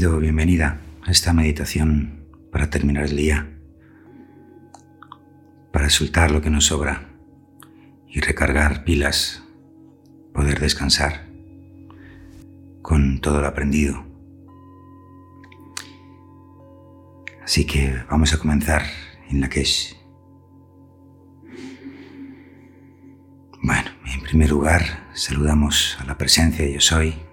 Bienvenida a esta meditación para terminar el día, para soltar lo que nos sobra y recargar pilas, poder descansar con todo lo aprendido. Así que vamos a comenzar en la que es. Bueno, en primer lugar, saludamos a la presencia de Yo Soy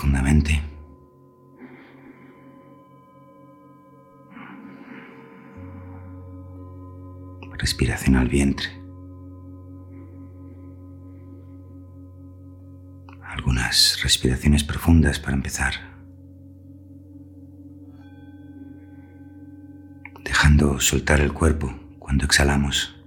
profundamente. Respiración al vientre. Algunas respiraciones profundas para empezar. Dejando soltar el cuerpo cuando exhalamos.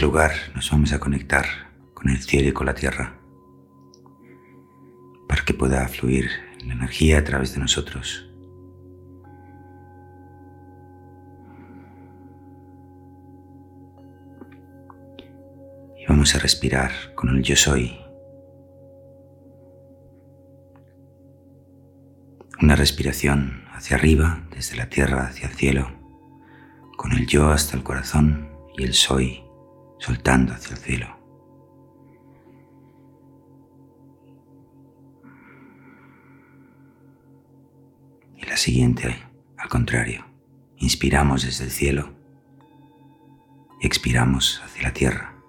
Lugar, nos vamos a conectar con el cielo y con la tierra para que pueda fluir la energía a través de nosotros. Y vamos a respirar con el yo soy. Una respiración hacia arriba, desde la tierra hacia el cielo, con el yo hasta el corazón y el soy soltando hacia el cielo. Y la siguiente, al contrario, inspiramos desde el cielo y expiramos hacia la tierra.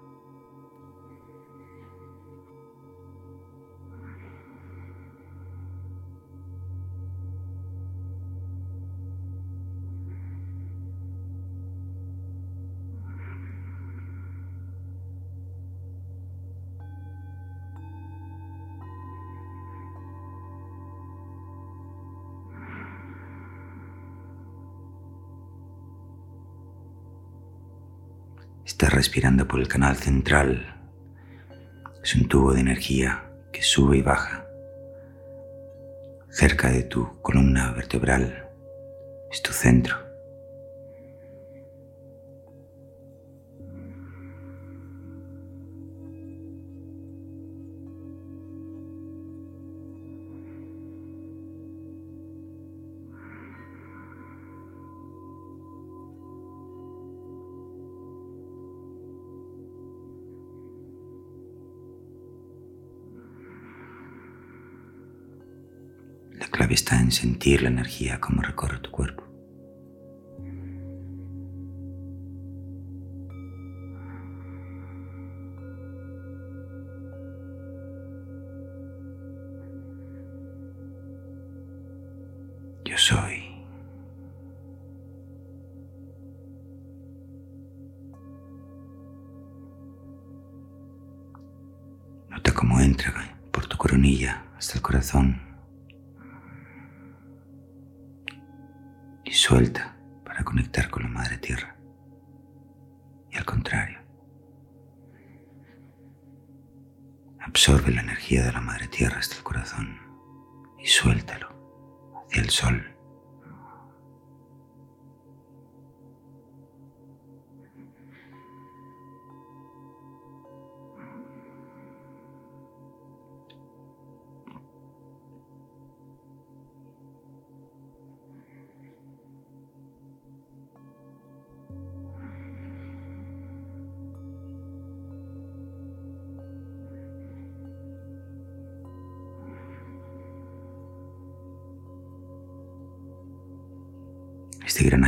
Respirando por el canal central. Es un tubo de energía que sube y baja. Cerca de tu columna vertebral es tu centro. Sentir la energía como recorre tu cuerpo. Absorbe la energía de la Madre Tierra hasta el corazón y suéltalo hacia el Sol.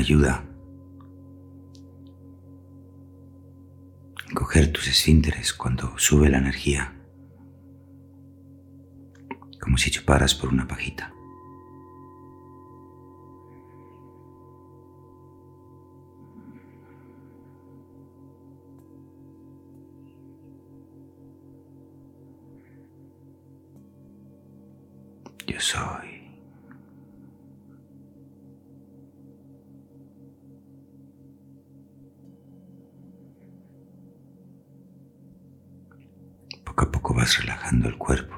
ayuda. Coger tus esfínteres cuando sube la energía, como si chuparas por una pajita. Yo soy. Relajando el cuerpo.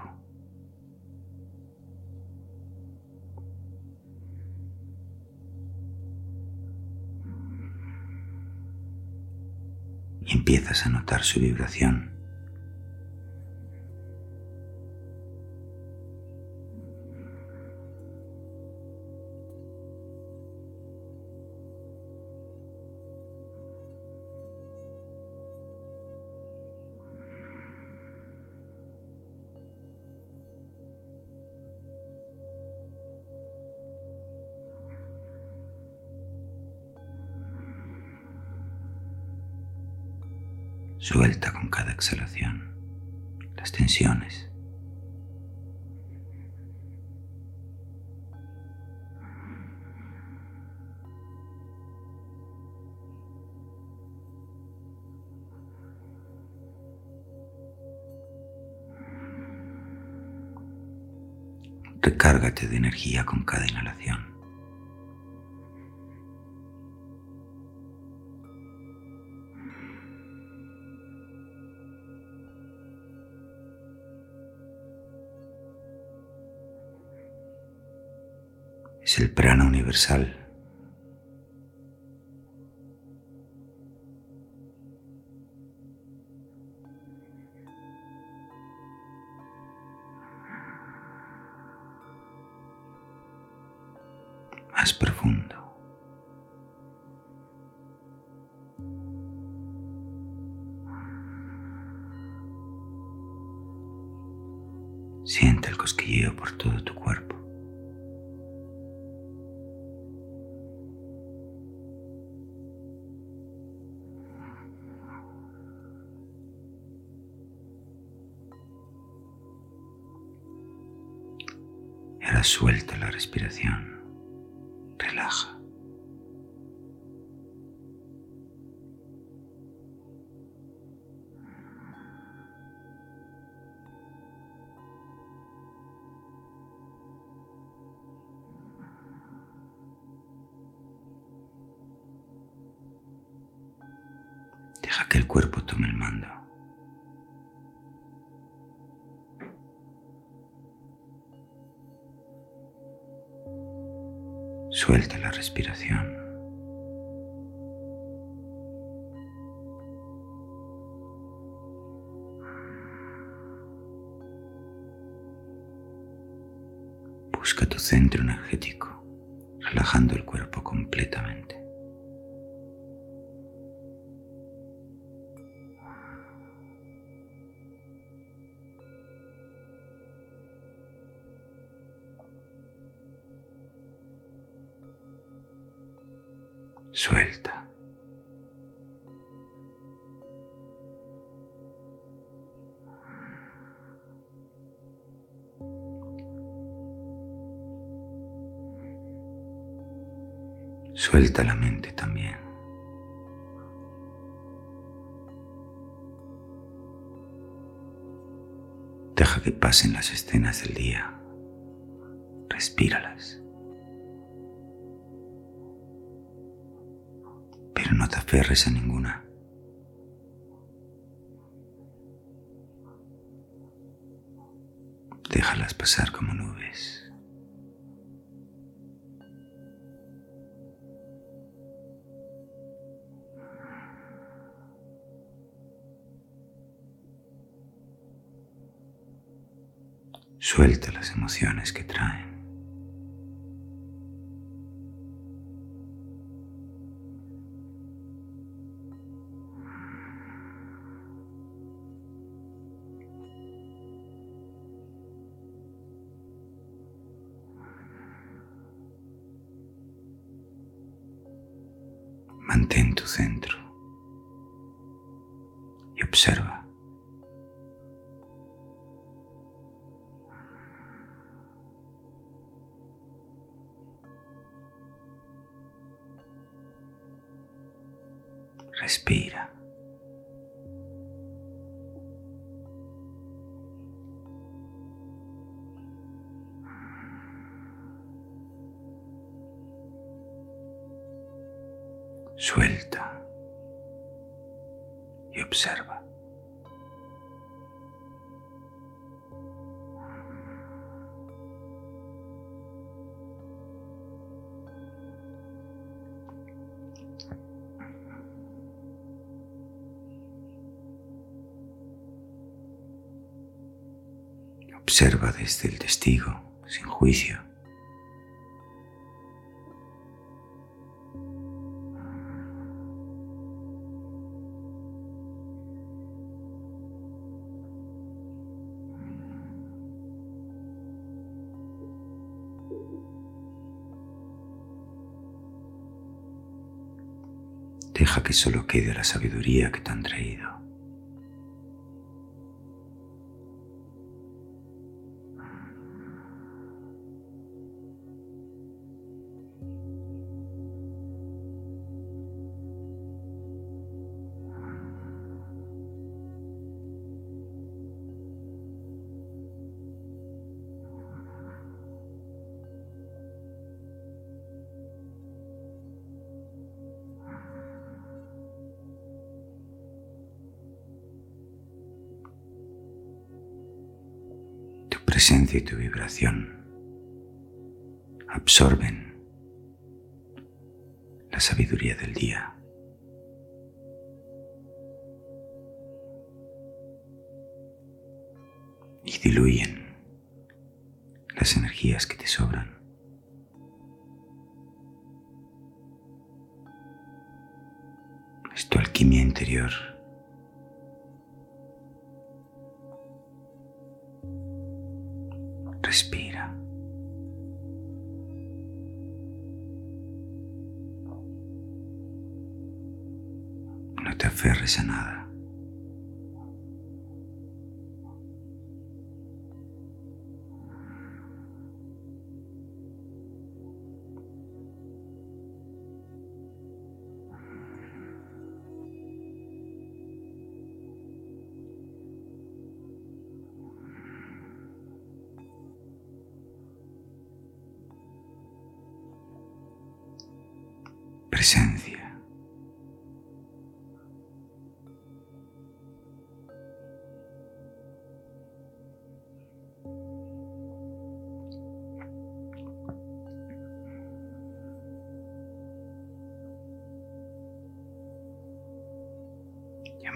Y empiezas a notar su vibración. Suelta con cada exhalación las tensiones. Recárgate de energía con cada inhalación. Prana universal. Suelta la respiración. Suelta la respiración. Busca tu centro energético, relajando el cuerpo completamente. Suelta la mente también. Deja que pasen las escenas del día. Respíralas. Pero no te aferres a ninguna. Déjalas pasar como nubes. Suelta las emociones que traen. Observa desde el testigo, sin juicio. Deja que solo quede la sabiduría que te han traído. Presencia y tu vibración absorben la sabiduría del día. Y diluyen a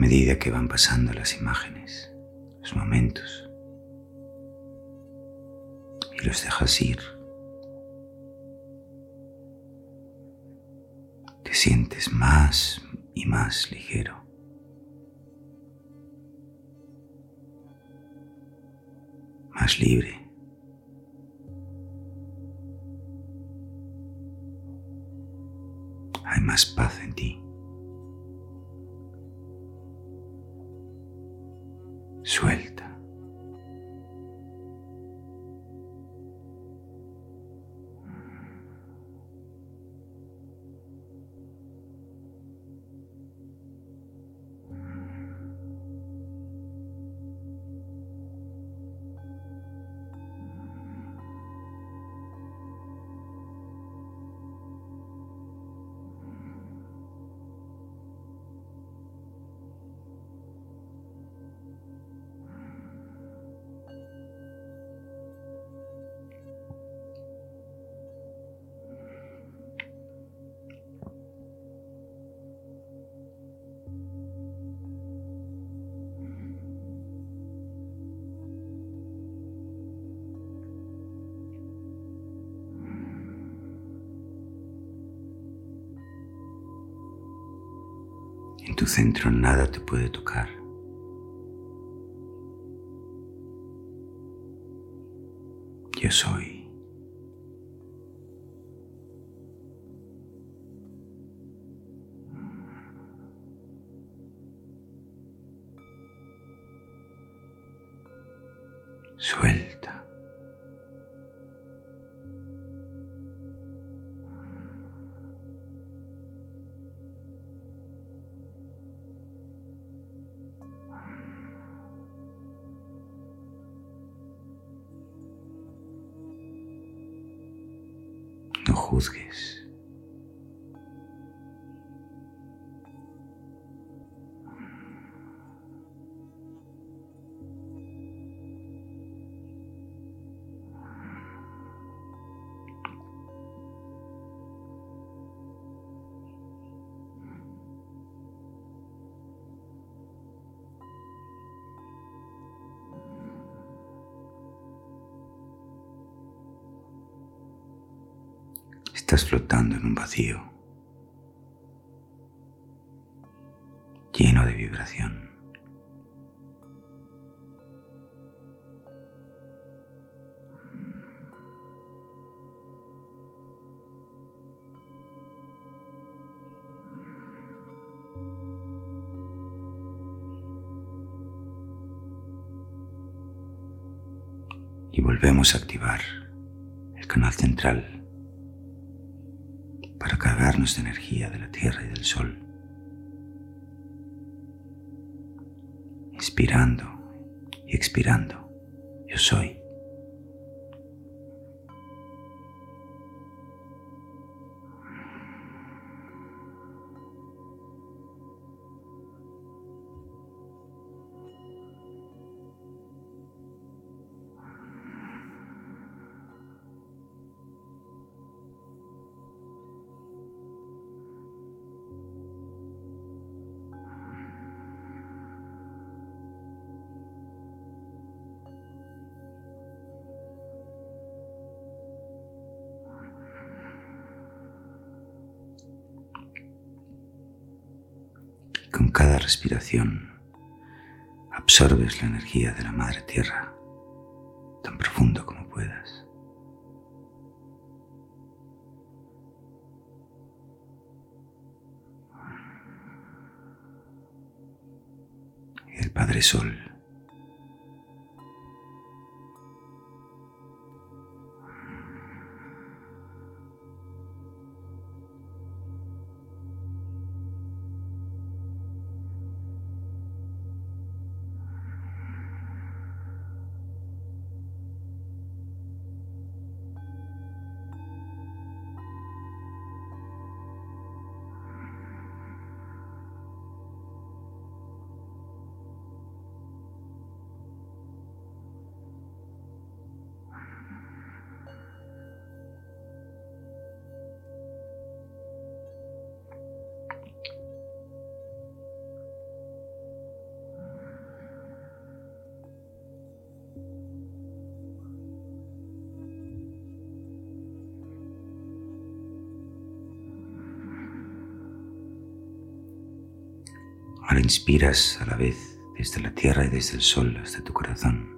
medida que van pasando las imágenes, los momentos, y los dejas ir, sientes más y más ligero. Más libre. Hay más paz en ti. En tu centro nada te puede tocar. Yo soy. Estás flotando en un vacío lleno de vibración. y volvemos a activar el canal central cargarnos de energía de la Tierra y del Sol. Inspirando y expirando, yo soy. Con cada respiración absorbes la energía de la Madre Tierra tan profundo como puedas. El Padre Sol Ahora inspiras a la vez desde la tierra y desde el sol hasta tu corazón.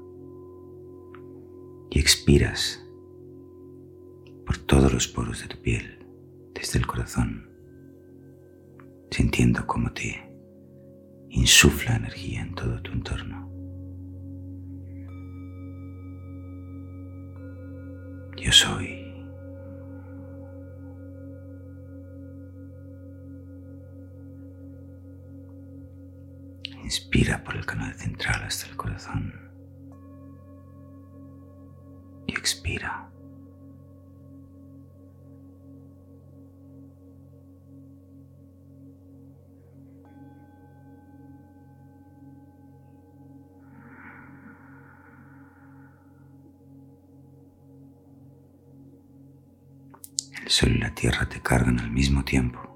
Y expiras por todos los poros de tu piel, desde el corazón, sintiendo cómo te insufla energía en todo tu entorno. Yo soy Inspira por el canal central hasta el corazón. Y expira. El sol y la tierra te cargan al mismo tiempo.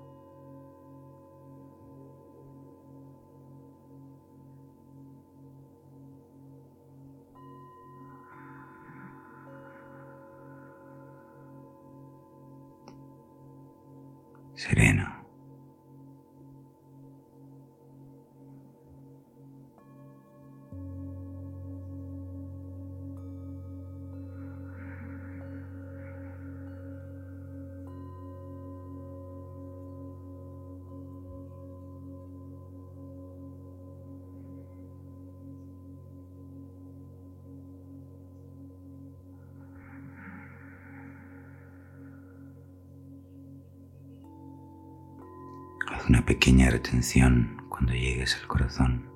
Una pequeña retención cuando llegues al corazón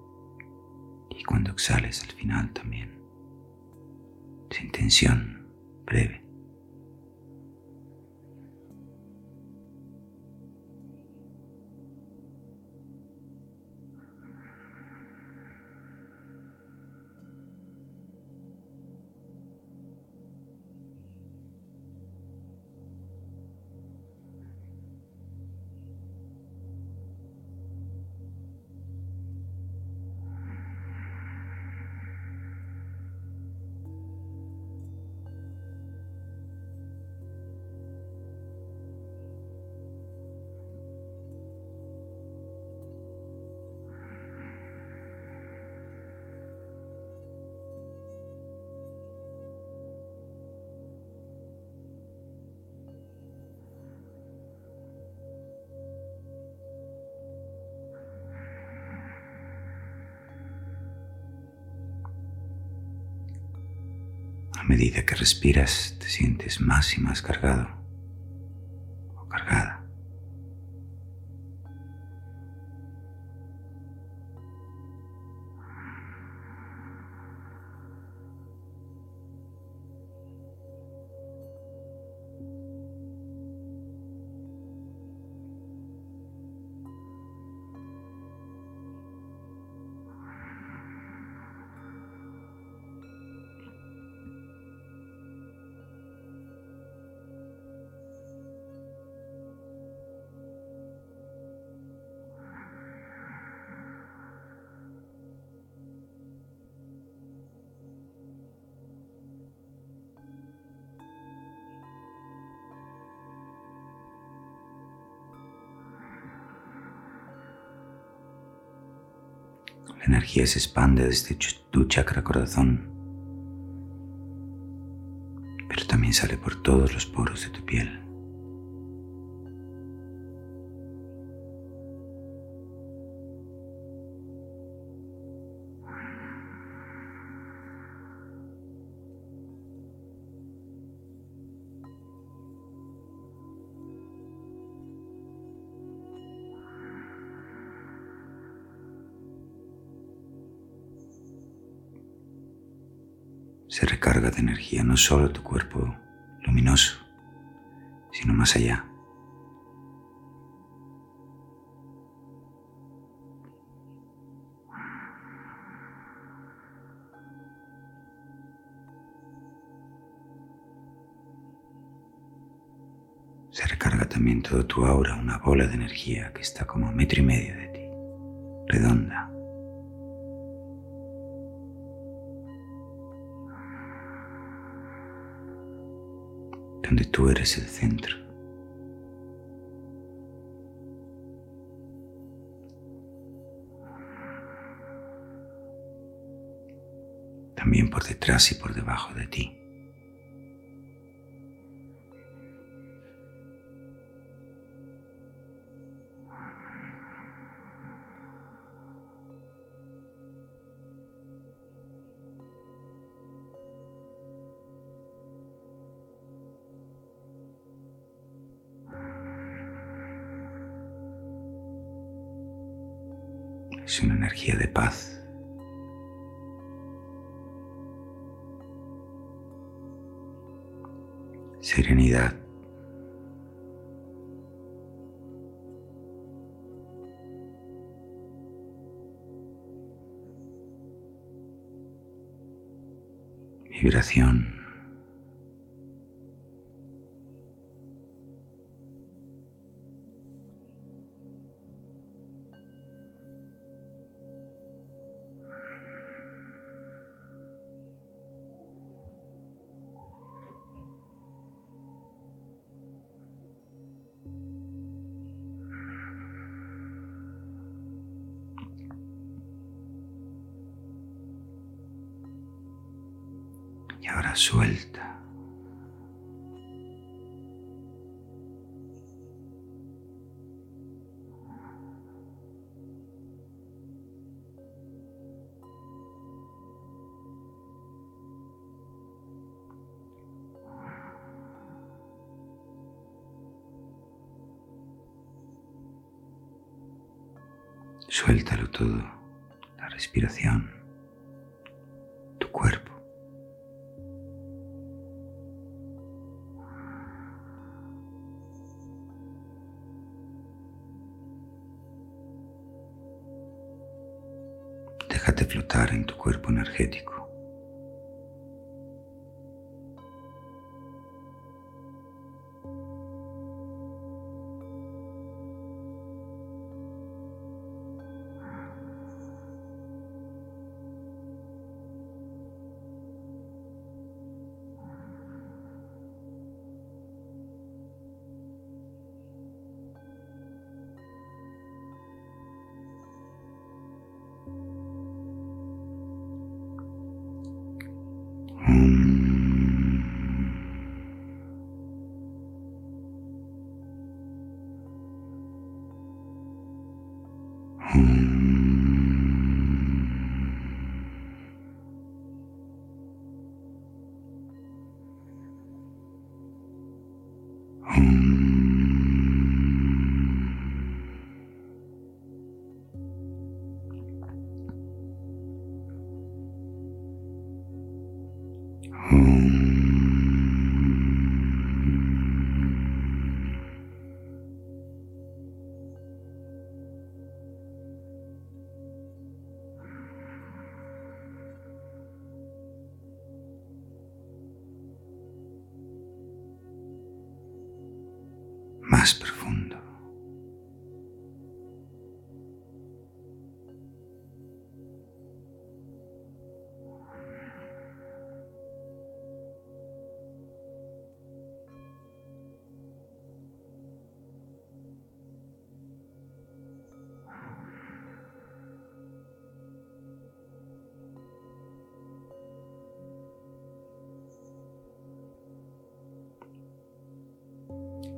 y cuando exhales al final también, sin tensión breve. A medida que respiras te sientes más y más cargado La energía se expande desde tu chakra corazón, pero también sale por todos los poros de tu piel. Solo tu cuerpo luminoso, sino más allá. Se recarga también todo tu aura, una bola de energía que está como a metro y medio de ti, redonda. Tú eres el centro. También por detrás y por debajo de ti. Energía de paz. Serenidad. Vibración. Suéltalo todo, la respiración, tu cuerpo. Déjate flotar en tu cuerpo energético. Más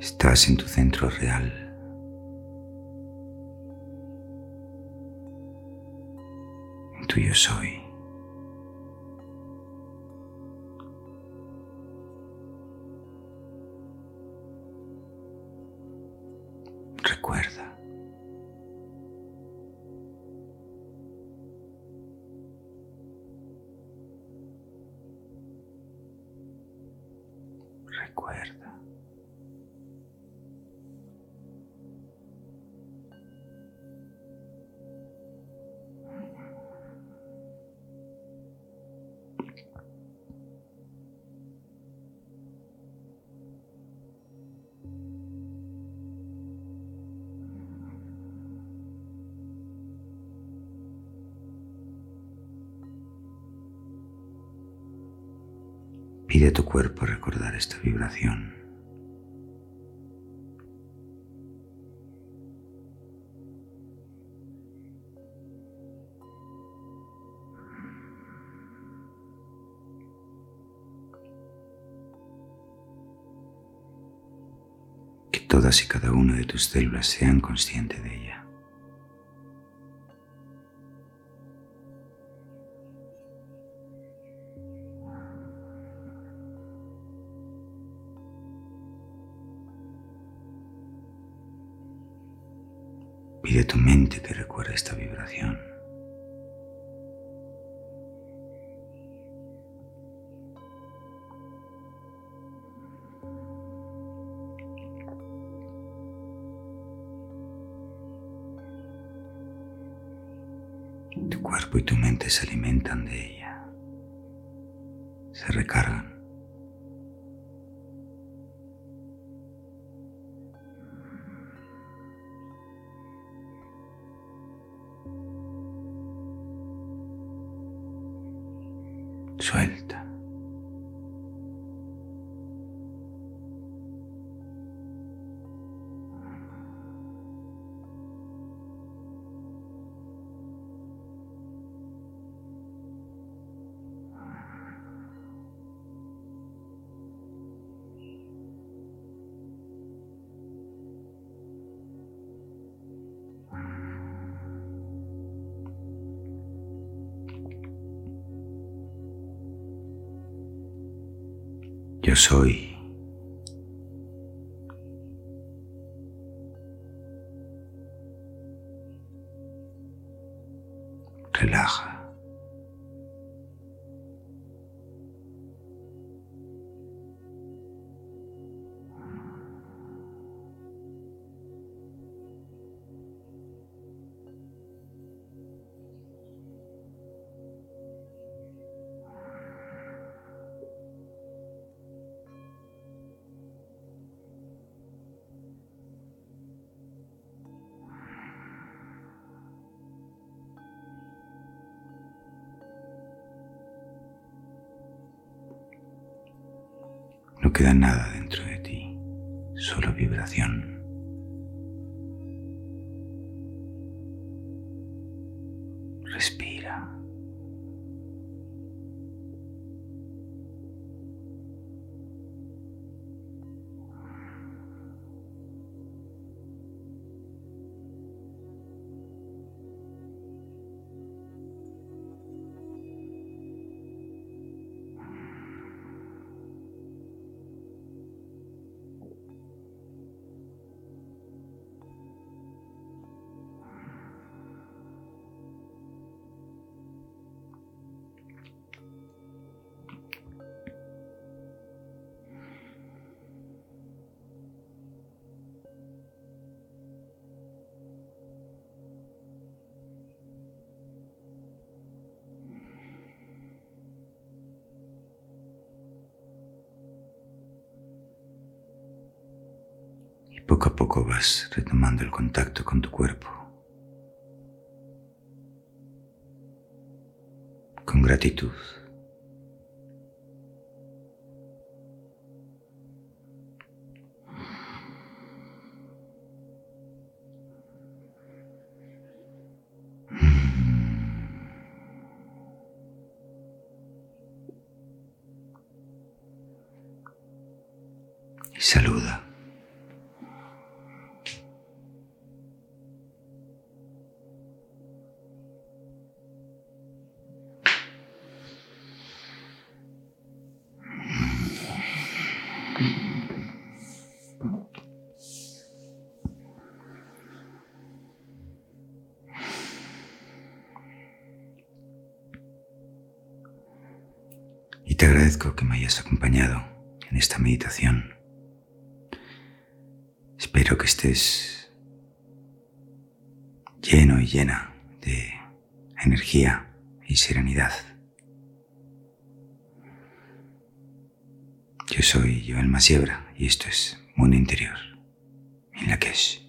Estás en tu centro real. En yo soy. Pide a tu cuerpo recordar esta vibración. Que todas y cada una de tus células sean conscientes de ella. Mente que recuerde esta vibración. Tu cuerpo y tu mente se alimentan de ella, se recargan. Suelta. Yo soy. No queda nada dentro de ti, solo vibración. Poco a poco vas retomando el contacto con tu cuerpo. Con gratitud. Y te agradezco que me hayas acompañado en esta meditación. Espero que estés lleno y llena de energía y serenidad. Yo soy Joel Masiebra y esto es Mundo Interior, en la que es.